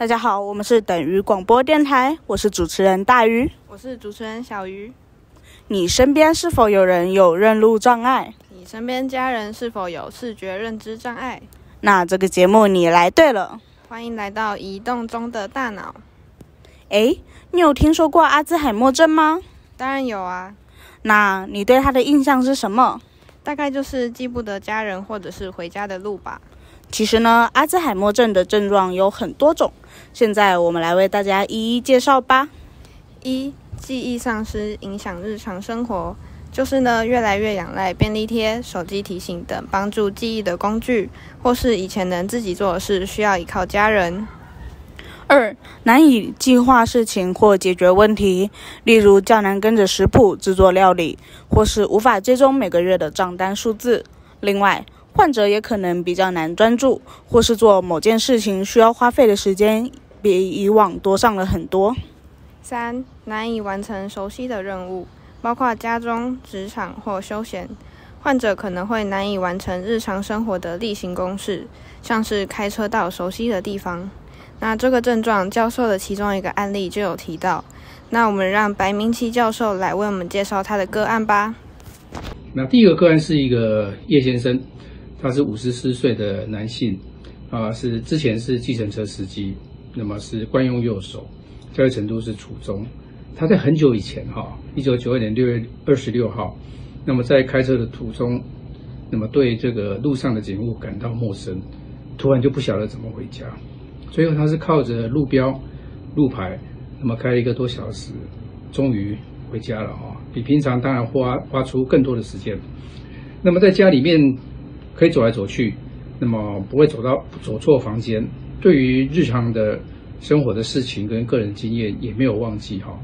大家好，我们是等于广播电台，我是主持人大鱼，我是主持人小鱼。你身边是否有人有认路障碍？你身边家人是否有视觉认知障碍？那这个节目你来对了，欢迎来到移动中的大脑。诶，你有听说过阿兹海默症吗？当然有啊。那你对他的印象是什么？大概就是记不得家人或者是回家的路吧。其实呢，阿兹海默症的症状有很多种，现在我们来为大家一一介绍吧。一、记忆丧失影响日常生活，就是呢越来越仰赖便利贴、手机提醒等帮助记忆的工具，或是以前能自己做的事需要依靠家人。二、难以计划事情或解决问题，例如较难跟着食谱制作料理，或是无法追踪每个月的账单数字。另外，患者也可能比较难专注，或是做某件事情需要花费的时间比以往多上了很多。三、难以完成熟悉的任务，包括家中、职场或休闲。患者可能会难以完成日常生活的例行公事，像是开车到熟悉的地方。那这个症状，教授的其中一个案例就有提到。那我们让白明奇教授来为我们介绍他的个案吧。那第一个个案是一个叶先生，他是五十四岁的男性，啊，是之前是计程车司机，那么是惯用右手，教育程度是初中。他在很久以前，哈，一九九二年六月二十六号，那么在开车的途中，那么对这个路上的景物感到陌生，突然就不晓得怎么回家。最后，他是靠着路标、路牌，那么开了一个多小时，终于回家了啊！比平常当然花花出更多的时间。那么在家里面可以走来走去，那么不会走到走错房间。对于日常的生活的事情跟个人经验也没有忘记哈。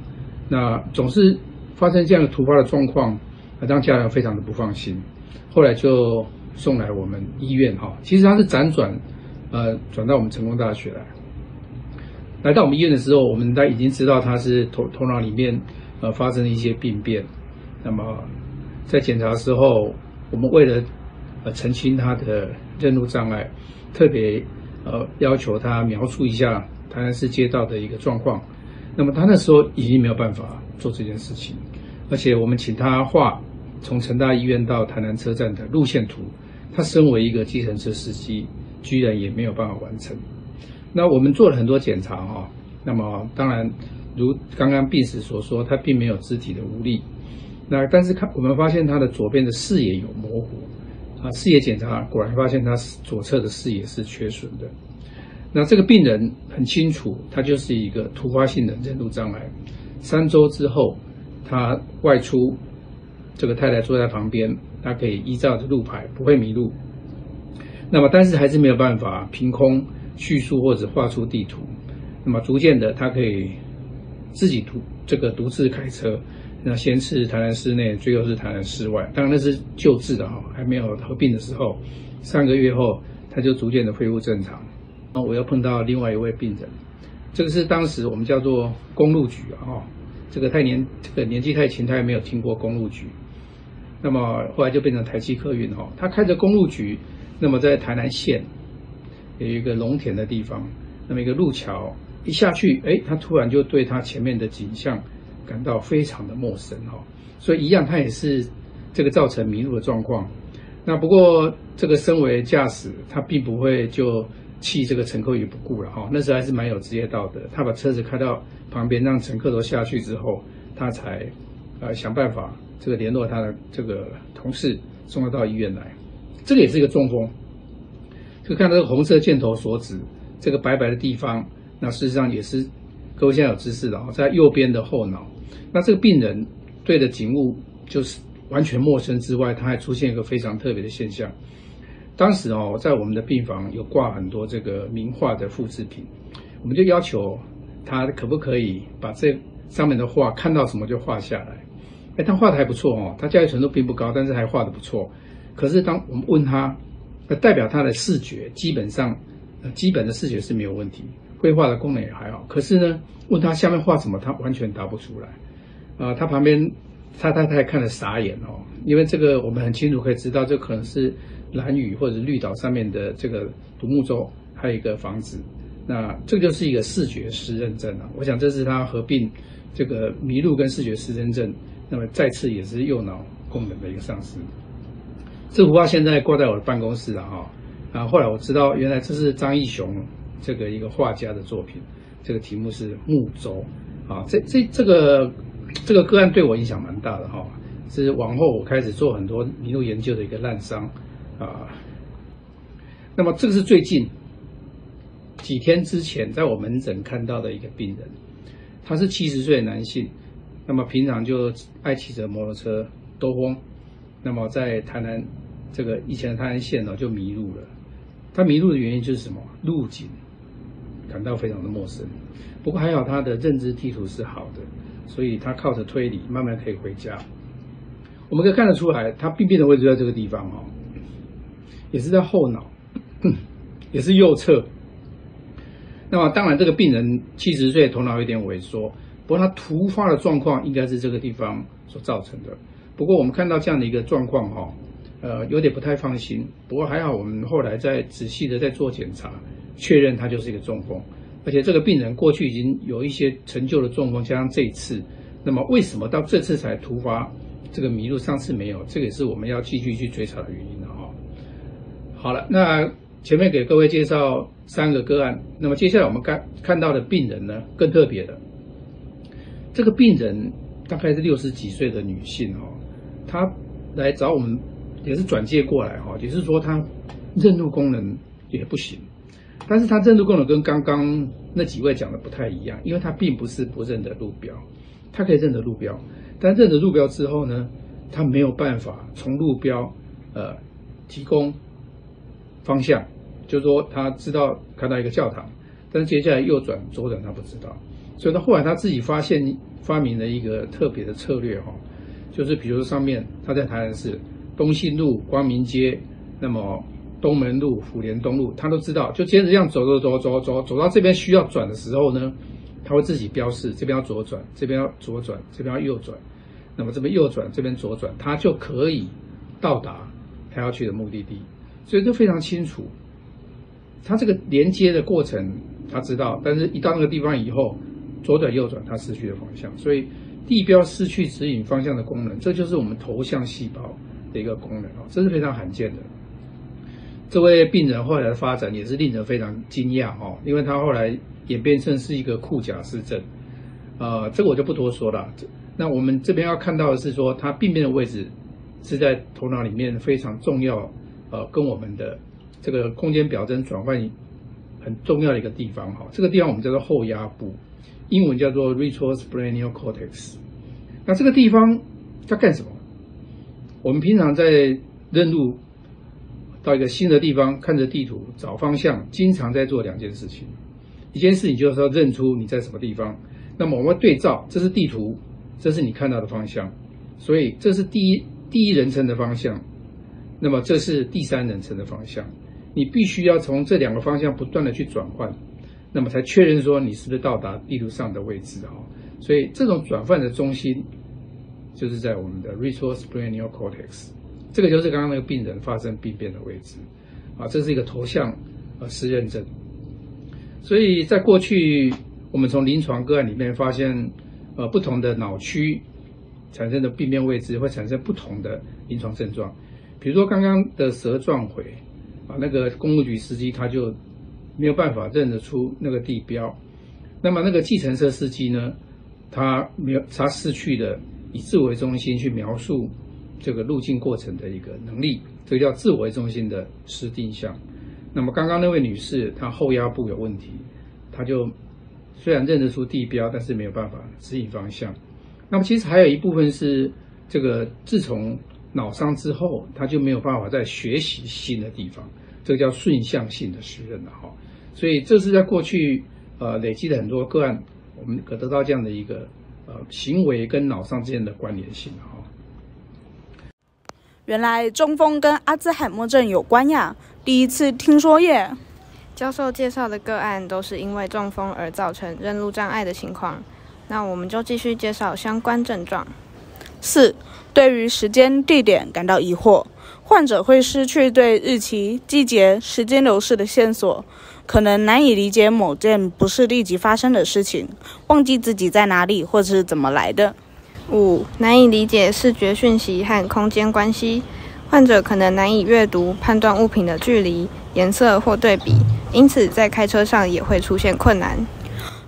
那总是发生这样的突发的状况，让家人非常的不放心。后来就送来我们医院哈。其实他是辗转。呃，转到我们成功大学来。来到我们医院的时候，我们大家已经知道他是头头脑里面呃发生了一些病变。那么在检查的时候，我们为了澄清他的认路障碍，特别呃要求他描述一下台南市街道的一个状况。那么他那时候已经没有办法做这件事情，而且我们请他画从成大医院到台南车站的路线图。他身为一个计程车司机。居然也没有办法完成。那我们做了很多检查哈，那么当然如刚刚病史所说，他并没有肢体的无力。那但是看我们发现他的左边的视野有模糊啊，视野检查果然发现他左侧的视野是缺损的。那这个病人很清楚，他就是一个突发性的认路障碍。三周之后，他外出，这个太太坐在旁边，他可以依照着路牌不会迷路。那么，但是还是没有办法凭空叙述或者画出地图。那么，逐渐的，他可以自己独这个独自开车。那先是台南市内，最后是台南市外。当然那是救治的哈，还没有合并的时候。三个月后，他就逐渐的恢复正常。那我又碰到另外一位病人，这个是当时我们叫做公路局啊，这个太年这个年纪太轻，他也没有听过公路局。那么后来就变成台汽客运哈，他开着公路局。那么在台南县有一个农田的地方，那么一个路桥一下去，哎，他突然就对他前面的景象感到非常的陌生哈，所以一样他也是这个造成迷路的状况。那不过这个身为驾驶，他并不会就弃这个乘客于不顾了哈，那时候还是蛮有职业道德，他把车子开到旁边，让乘客都下去之后，他才呃想办法这个联络他的这个同事，送他到医院来。这个也是一个中风，就看这个红色箭头所指这个白白的地方，那事实上也是各位现在有知识的哦，在右边的后脑。那这个病人对着景物就是完全陌生之外，他还出现一个非常特别的现象。当时哦，在我们的病房有挂很多这个名画的复制品，我们就要求他可不可以把这上面的画看到什么就画下来。哎，他画的还不错哦，他教育程度并不高，但是还画的不错。可是，当我们问他，那，代表他的视觉基本上，基本的视觉是没有问题，绘画的功能也还好。可是呢，问他下面画什么，他完全答不出来。啊，他旁边他太太看了傻眼哦，因为这个我们很清楚可以知道，这可能是蓝屿或者绿岛上面的这个独木舟，还有一个房子。那这就是一个视觉失认症啊。我想这是他合并这个迷路跟视觉失认症，那么再次也是右脑功能的一个丧失。这幅画现在挂在我的办公室了哈。啊，后来我知道原来这是张艺雄这个一个画家的作品，这个题目是《木舟》啊。这这这个这个个案对我影响蛮大的哈，是往后我开始做很多迷路研究的一个滥觞啊。那么这个是最近几天之前在我门诊看到的一个病人，他是七十岁的男性，那么平常就爱骑着摩托车兜风，那么在台南这个以前的台南县呢就迷路了。他迷路的原因就是什么？路径感到非常的陌生。不过还好他的认知地图是好的，所以他靠着推理慢慢可以回家。我们可以看得出来，他病变的位置在这个地方哦，也是在后脑，也是右侧。那么当然，这个病人七十岁，头脑有点萎缩，不过他突发的状况应该是这个地方所造成的。不过我们看到这样的一个状况哈。呃，有点不太放心，不过还好，我们后来再仔细的在做检查，确认他就是一个中风，而且这个病人过去已经有一些陈旧的中风，加上这一次，那么为什么到这次才突发这个迷路？上次没有，这个也是我们要继续去追查的原因了哈。好了，那前面给各位介绍三个个案，那么接下来我们看看到的病人呢，更特别的，这个病人大概是六十几岁的女性哦，她来找我们。也是转介过来哈，也是说她认路功能也不行，但是他认路功能跟刚刚那几位讲的不太一样，因为他并不是不认得路标，他可以认得路标，但认得路标之后呢，他没有办法从路标呃提供方向，就是说他知道看到一个教堂，但是接下来右转左转他不知道，所以他后来他自己发现发明了一个特别的策略哈，就是比如说上面 他在台南市。东信路、光明街，那么东门路、福联东路，他都知道。就接着这样走走走走走走到这边需要转的时候呢，他会自己标示这边要左转，这边要左转，这边要右转。那么这边右转，这边左转，他就可以到达他要去的目的地。所以就非常清楚。他这个连接的过程他知道，但是一到那个地方以后，左转右转他失去了方向。所以地标失去指引方向的功能，这就是我们头像细胞。的一个功能哦，这是非常罕见的。这位病人后来的发展也是令人非常惊讶哦，因为他后来演变成是一个库贾氏症，呃，这个我就不多说了。那我们这边要看到的是说，他病变的位置是在头脑里面非常重要，呃，跟我们的这个空间表征转换很重要的一个地方哈。这个地方我们叫做后压部，英文叫做 retrosplenial cortex。那这个地方在干什么？我们平常在认路到一个新的地方，看着地图找方向，经常在做两件事情。一件事情就是要认出你在什么地方，那么我们对照，这是地图，这是你看到的方向，所以这是第一第一人称的方向，那么这是第三人称的方向。你必须要从这两个方向不断的去转换，那么才确认说你是不是到达地图上的位置哈。所以这种转换的中心。就是在我们的 retrosplenial cortex，这个就是刚刚那个病人发生病变的位置，啊，这是一个头像呃失认证。所以在过去，我们从临床个案里面发现，呃，不同的脑区产生的病变位置会产生不同的临床症状。比如说刚刚的舌撞毁，啊，那个公路局司机他就没有办法认得出那个地标。那么那个计程车司机呢，他没有他失去的。以自我为中心去描述这个路径过程的一个能力，这个叫自我为中心的失定向。那么刚刚那位女士，她后压部有问题，她就虽然认得出地标，但是没有办法指引方向。那么其实还有一部分是这个自从脑伤之后，她就没有办法再学习新的地方，这个叫顺向性的失认了哈。所以这是在过去呃累积的很多个案，我们可得到这样的一个。呃，行为跟脑伤之间的关联性哈。原来中风跟阿兹海默症有关呀，第一次听说耶。教授介绍的个案都是因为中风而造成认路障碍的情况，那我们就继续介绍相关症状。四，对于时间地点感到疑惑，患者会失去对日期、季节、时间流逝的线索。可能难以理解某件不是立即发生的事情，忘记自己在哪里或是怎么来的。五、难以理解视觉讯息和空间关系，患者可能难以阅读、判断物品的距离、颜色或对比，因此在开车上也会出现困难。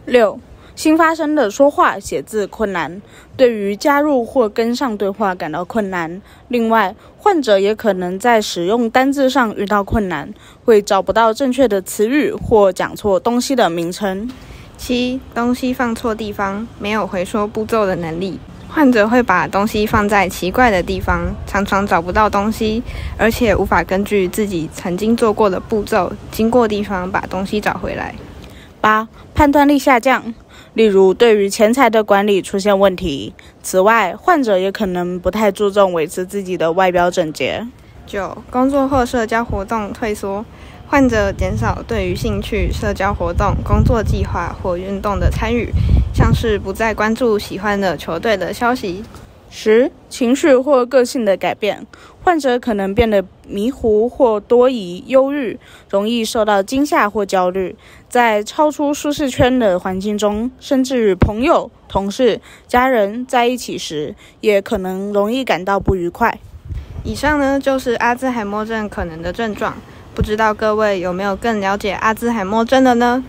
六、新发生的说话、写字困难，对于加入或跟上对话感到困难。另外，患者也可能在使用单字上遇到困难，会找不到正确的词语或讲错东西的名称。七、东西放错地方，没有回收步骤的能力。患者会把东西放在奇怪的地方，常常找不到东西，而且无法根据自己曾经做过的步骤，经过地方把东西找回来。八、判断力下降，例如对于钱财的管理出现问题。此外，患者也可能不太注重维持自己的外表整洁。九、工作或社交活动退缩。患者减少对于兴趣、社交活动、工作计划或运动的参与，像是不再关注喜欢的球队的消息。十、情绪或个性的改变，患者可能变得迷糊或多疑、忧郁，容易受到惊吓或焦虑，在超出舒适圈的环境中，甚至与朋友、同事、家人在一起时，也可能容易感到不愉快。以上呢，就是阿兹海默症可能的症状。不知道各位有没有更了解阿兹海默症的呢？